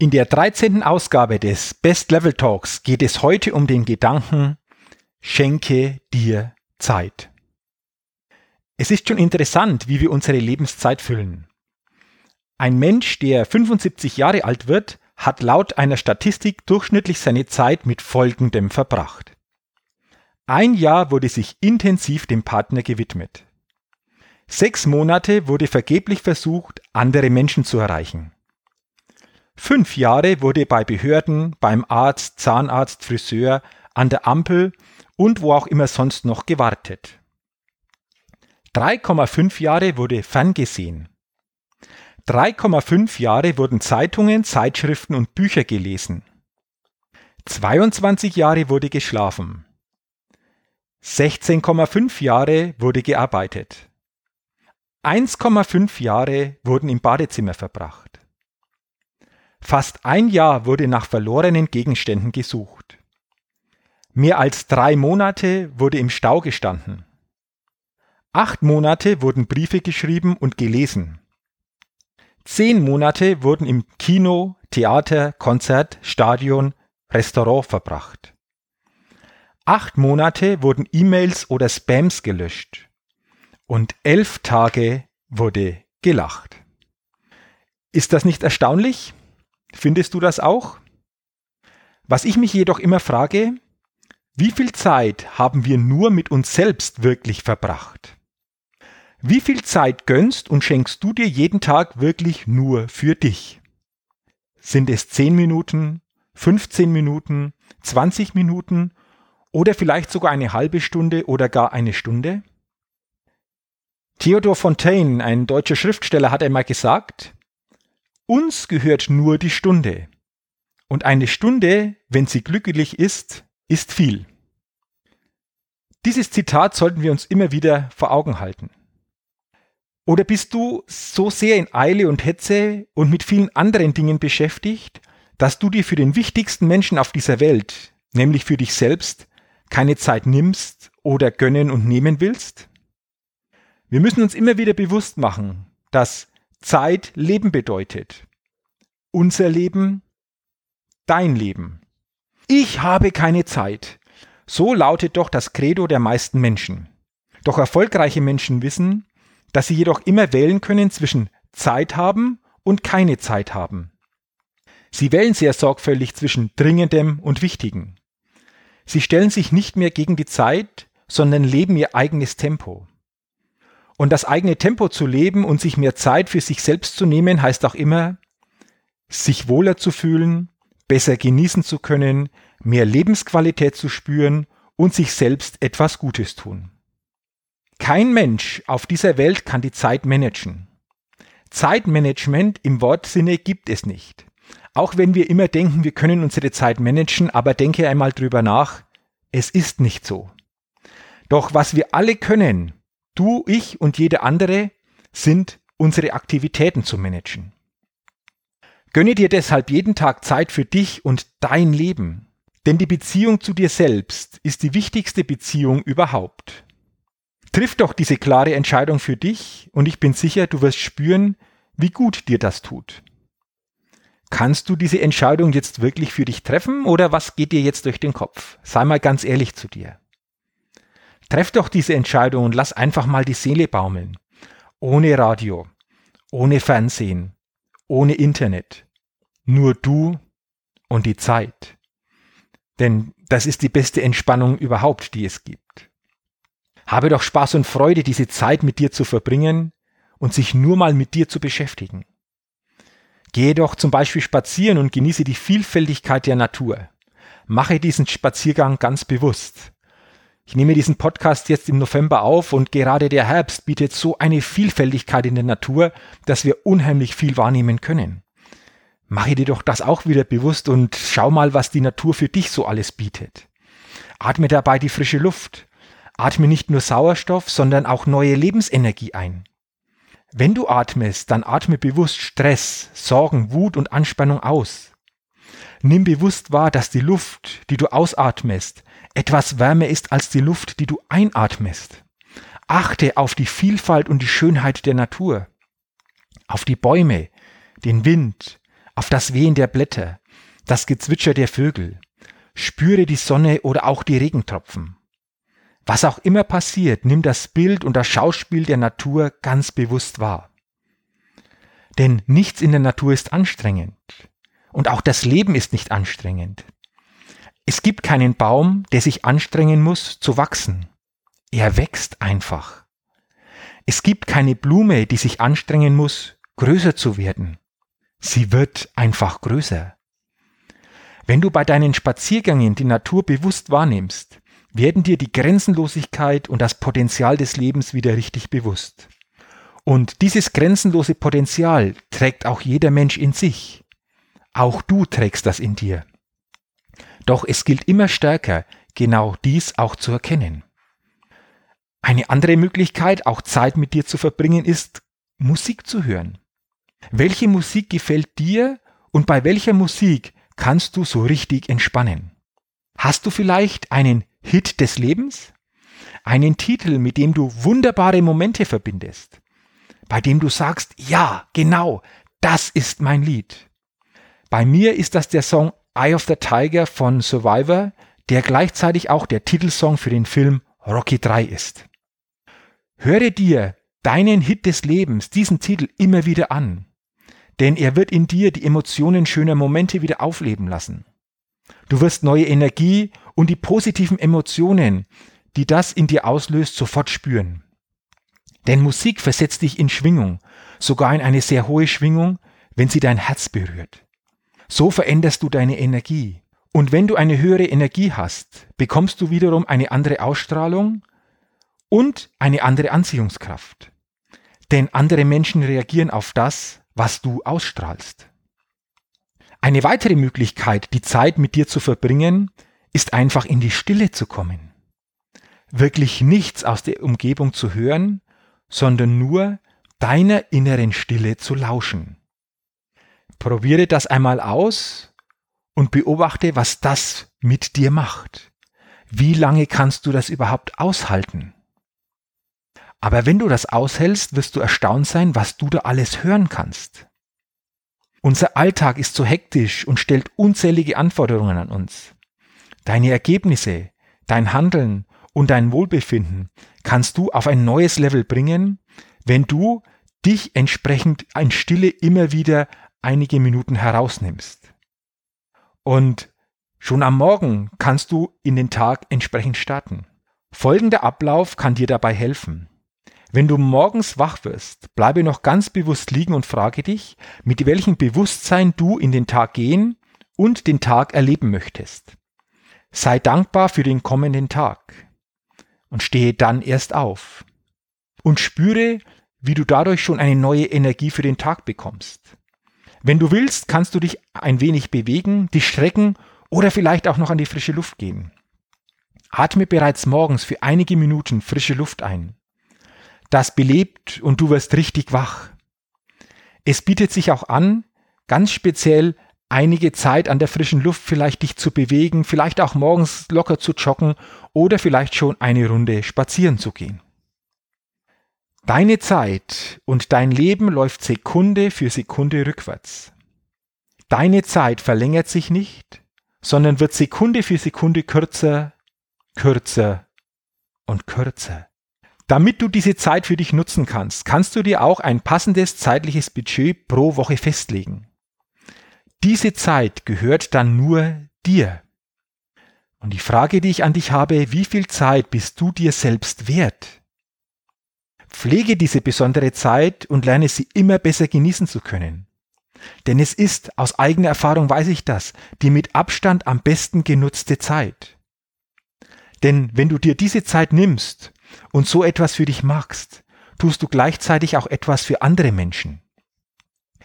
In der 13. Ausgabe des Best Level Talks geht es heute um den Gedanken, schenke dir Zeit. Es ist schon interessant, wie wir unsere Lebenszeit füllen. Ein Mensch, der 75 Jahre alt wird, hat laut einer Statistik durchschnittlich seine Zeit mit Folgendem verbracht. Ein Jahr wurde sich intensiv dem Partner gewidmet. Sechs Monate wurde vergeblich versucht, andere Menschen zu erreichen. Fünf Jahre wurde bei Behörden, beim Arzt, Zahnarzt, Friseur, an der Ampel und wo auch immer sonst noch gewartet. 3,5 Jahre wurde ferngesehen. 3,5 Jahre wurden Zeitungen, Zeitschriften und Bücher gelesen. 22 Jahre wurde geschlafen. 16,5 Jahre wurde gearbeitet. 1,5 Jahre wurden im Badezimmer verbracht. Fast ein Jahr wurde nach verlorenen Gegenständen gesucht. Mehr als drei Monate wurde im Stau gestanden. Acht Monate wurden Briefe geschrieben und gelesen. Zehn Monate wurden im Kino, Theater, Konzert, Stadion, Restaurant verbracht. Acht Monate wurden E-Mails oder Spams gelöscht. Und elf Tage wurde gelacht. Ist das nicht erstaunlich? Findest du das auch? Was ich mich jedoch immer frage, wie viel Zeit haben wir nur mit uns selbst wirklich verbracht? Wie viel Zeit gönnst und schenkst du dir jeden Tag wirklich nur für dich? Sind es 10 Minuten, 15 Minuten, 20 Minuten oder vielleicht sogar eine halbe Stunde oder gar eine Stunde? Theodor Fontaine, ein deutscher Schriftsteller, hat einmal gesagt, uns gehört nur die Stunde. Und eine Stunde, wenn sie glücklich ist, ist viel. Dieses Zitat sollten wir uns immer wieder vor Augen halten. Oder bist du so sehr in Eile und Hetze und mit vielen anderen Dingen beschäftigt, dass du dir für den wichtigsten Menschen auf dieser Welt, nämlich für dich selbst, keine Zeit nimmst oder gönnen und nehmen willst? Wir müssen uns immer wieder bewusst machen, dass Zeit Leben bedeutet. Unser Leben, dein Leben. Ich habe keine Zeit. So lautet doch das Credo der meisten Menschen. Doch erfolgreiche Menschen wissen, dass sie jedoch immer wählen können zwischen Zeit haben und keine Zeit haben. Sie wählen sehr sorgfältig zwischen Dringendem und Wichtigem. Sie stellen sich nicht mehr gegen die Zeit, sondern leben ihr eigenes Tempo. Und das eigene Tempo zu leben und sich mehr Zeit für sich selbst zu nehmen, heißt auch immer, sich wohler zu fühlen, besser genießen zu können, mehr Lebensqualität zu spüren und sich selbst etwas Gutes tun. Kein Mensch auf dieser Welt kann die Zeit managen. Zeitmanagement im Wortsinne gibt es nicht. Auch wenn wir immer denken, wir können unsere Zeit managen, aber denke einmal drüber nach, es ist nicht so. Doch was wir alle können, Du, ich und jede andere sind unsere Aktivitäten zu managen. Gönne dir deshalb jeden Tag Zeit für dich und dein Leben. Denn die Beziehung zu dir selbst ist die wichtigste Beziehung überhaupt. Triff doch diese klare Entscheidung für dich und ich bin sicher, du wirst spüren, wie gut dir das tut. Kannst du diese Entscheidung jetzt wirklich für dich treffen oder was geht dir jetzt durch den Kopf? Sei mal ganz ehrlich zu dir. Treff doch diese Entscheidung und lass einfach mal die Seele baumeln. Ohne Radio, ohne Fernsehen, ohne Internet. Nur du und die Zeit. Denn das ist die beste Entspannung überhaupt, die es gibt. Habe doch Spaß und Freude, diese Zeit mit dir zu verbringen und sich nur mal mit dir zu beschäftigen. Gehe doch zum Beispiel spazieren und genieße die Vielfältigkeit der Natur. Mache diesen Spaziergang ganz bewusst. Ich nehme diesen Podcast jetzt im November auf und gerade der Herbst bietet so eine Vielfältigkeit in der Natur, dass wir unheimlich viel wahrnehmen können. Mache dir doch das auch wieder bewusst und schau mal, was die Natur für dich so alles bietet. Atme dabei die frische Luft. Atme nicht nur Sauerstoff, sondern auch neue Lebensenergie ein. Wenn du atmest, dann atme bewusst Stress, Sorgen, Wut und Anspannung aus. Nimm bewusst wahr, dass die Luft, die du ausatmest, etwas wärmer ist als die Luft, die du einatmest. Achte auf die Vielfalt und die Schönheit der Natur, auf die Bäume, den Wind, auf das Wehen der Blätter, das Gezwitscher der Vögel. Spüre die Sonne oder auch die Regentropfen. Was auch immer passiert, nimm das Bild und das Schauspiel der Natur ganz bewusst wahr. Denn nichts in der Natur ist anstrengend. Und auch das Leben ist nicht anstrengend. Es gibt keinen Baum, der sich anstrengen muss zu wachsen. Er wächst einfach. Es gibt keine Blume, die sich anstrengen muss, größer zu werden. Sie wird einfach größer. Wenn du bei deinen Spaziergängen die Natur bewusst wahrnimmst, werden dir die Grenzenlosigkeit und das Potenzial des Lebens wieder richtig bewusst. Und dieses grenzenlose Potenzial trägt auch jeder Mensch in sich. Auch du trägst das in dir. Doch es gilt immer stärker, genau dies auch zu erkennen. Eine andere Möglichkeit, auch Zeit mit dir zu verbringen, ist, Musik zu hören. Welche Musik gefällt dir und bei welcher Musik kannst du so richtig entspannen? Hast du vielleicht einen Hit des Lebens? Einen Titel, mit dem du wunderbare Momente verbindest? Bei dem du sagst, ja, genau, das ist mein Lied. Bei mir ist das der Song Eye of the Tiger von Survivor, der gleichzeitig auch der Titelsong für den Film Rocky 3 ist. Höre dir deinen Hit des Lebens, diesen Titel immer wieder an denn er wird in dir die Emotionen schöner Momente wieder aufleben lassen. Du wirst neue Energie und die positiven Emotionen, die das in dir auslöst, sofort spüren. Denn Musik versetzt dich in Schwingung, sogar in eine sehr hohe Schwingung, wenn sie dein Herz berührt. So veränderst du deine Energie. Und wenn du eine höhere Energie hast, bekommst du wiederum eine andere Ausstrahlung und eine andere Anziehungskraft. Denn andere Menschen reagieren auf das, was du ausstrahlst. Eine weitere Möglichkeit, die Zeit mit dir zu verbringen, ist einfach in die Stille zu kommen. Wirklich nichts aus der Umgebung zu hören, sondern nur deiner inneren Stille zu lauschen. Probiere das einmal aus und beobachte, was das mit dir macht. Wie lange kannst du das überhaupt aushalten? Aber wenn du das aushältst, wirst du erstaunt sein, was du da alles hören kannst. Unser Alltag ist so hektisch und stellt unzählige Anforderungen an uns. Deine Ergebnisse, dein Handeln und dein Wohlbefinden kannst du auf ein neues Level bringen, wenn du dich entsprechend in Stille immer wieder einige Minuten herausnimmst. Und schon am Morgen kannst du in den Tag entsprechend starten. Folgender Ablauf kann dir dabei helfen. Wenn du morgens wach wirst, bleibe noch ganz bewusst liegen und frage dich, mit welchem Bewusstsein du in den Tag gehen und den Tag erleben möchtest. Sei dankbar für den kommenden Tag und stehe dann erst auf. Und spüre, wie du dadurch schon eine neue Energie für den Tag bekommst. Wenn du willst, kannst du dich ein wenig bewegen, dich strecken oder vielleicht auch noch an die frische Luft gehen. Atme bereits morgens für einige Minuten frische Luft ein das belebt und du wirst richtig wach. Es bietet sich auch an, ganz speziell einige Zeit an der frischen Luft vielleicht dich zu bewegen, vielleicht auch morgens locker zu joggen oder vielleicht schon eine Runde spazieren zu gehen. Deine Zeit und dein Leben läuft Sekunde für Sekunde rückwärts. Deine Zeit verlängert sich nicht, sondern wird Sekunde für Sekunde kürzer, kürzer und kürzer. Damit du diese Zeit für dich nutzen kannst, kannst du dir auch ein passendes zeitliches Budget pro Woche festlegen. Diese Zeit gehört dann nur dir. Und die Frage, die ich an dich habe, wie viel Zeit bist du dir selbst wert? Pflege diese besondere Zeit und lerne sie immer besser genießen zu können. Denn es ist, aus eigener Erfahrung weiß ich das, die mit Abstand am besten genutzte Zeit. Denn wenn du dir diese Zeit nimmst und so etwas für dich machst, tust du gleichzeitig auch etwas für andere Menschen.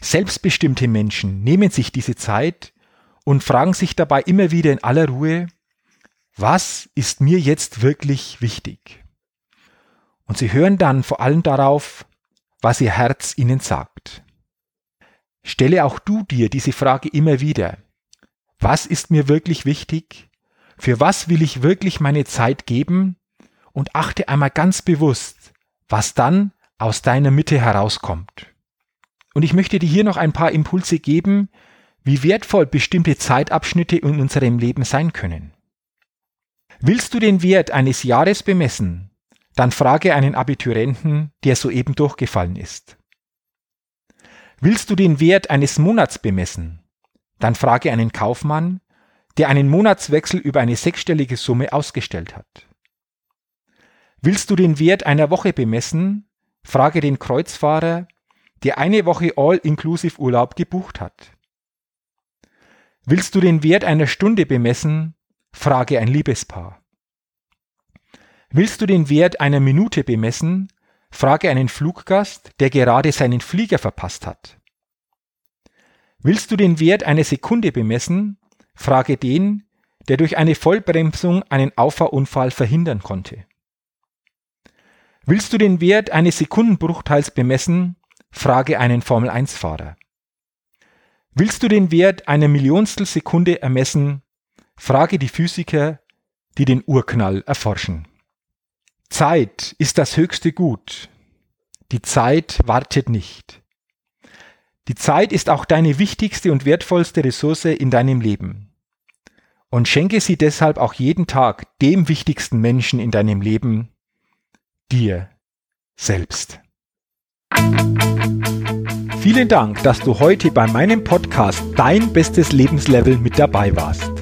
Selbstbestimmte Menschen nehmen sich diese Zeit und fragen sich dabei immer wieder in aller Ruhe, was ist mir jetzt wirklich wichtig? Und sie hören dann vor allem darauf, was ihr Herz ihnen sagt. Stelle auch du dir diese Frage immer wieder. Was ist mir wirklich wichtig? Für was will ich wirklich meine Zeit geben? Und achte einmal ganz bewusst, was dann aus deiner Mitte herauskommt. Und ich möchte dir hier noch ein paar Impulse geben, wie wertvoll bestimmte Zeitabschnitte in unserem Leben sein können. Willst du den Wert eines Jahres bemessen, dann frage einen Abiturienten, der soeben durchgefallen ist. Willst du den Wert eines Monats bemessen, dann frage einen Kaufmann, der einen Monatswechsel über eine sechsstellige Summe ausgestellt hat. Willst du den Wert einer Woche bemessen, frage den Kreuzfahrer, der eine Woche All-Inclusive Urlaub gebucht hat. Willst du den Wert einer Stunde bemessen, frage ein Liebespaar. Willst du den Wert einer Minute bemessen, frage einen Fluggast, der gerade seinen Flieger verpasst hat. Willst du den Wert einer Sekunde bemessen, frage den, der durch eine Vollbremsung einen Auffahrunfall verhindern konnte. Willst du den Wert eines Sekundenbruchteils bemessen, frage einen Formel-1-Fahrer. Willst du den Wert einer Millionstel Sekunde ermessen, frage die Physiker, die den Urknall erforschen. Zeit ist das höchste Gut. Die Zeit wartet nicht. Die Zeit ist auch deine wichtigste und wertvollste Ressource in deinem Leben. Und schenke sie deshalb auch jeden Tag dem wichtigsten Menschen in deinem Leben, dir selbst. Vielen Dank, dass du heute bei meinem Podcast Dein bestes Lebenslevel mit dabei warst.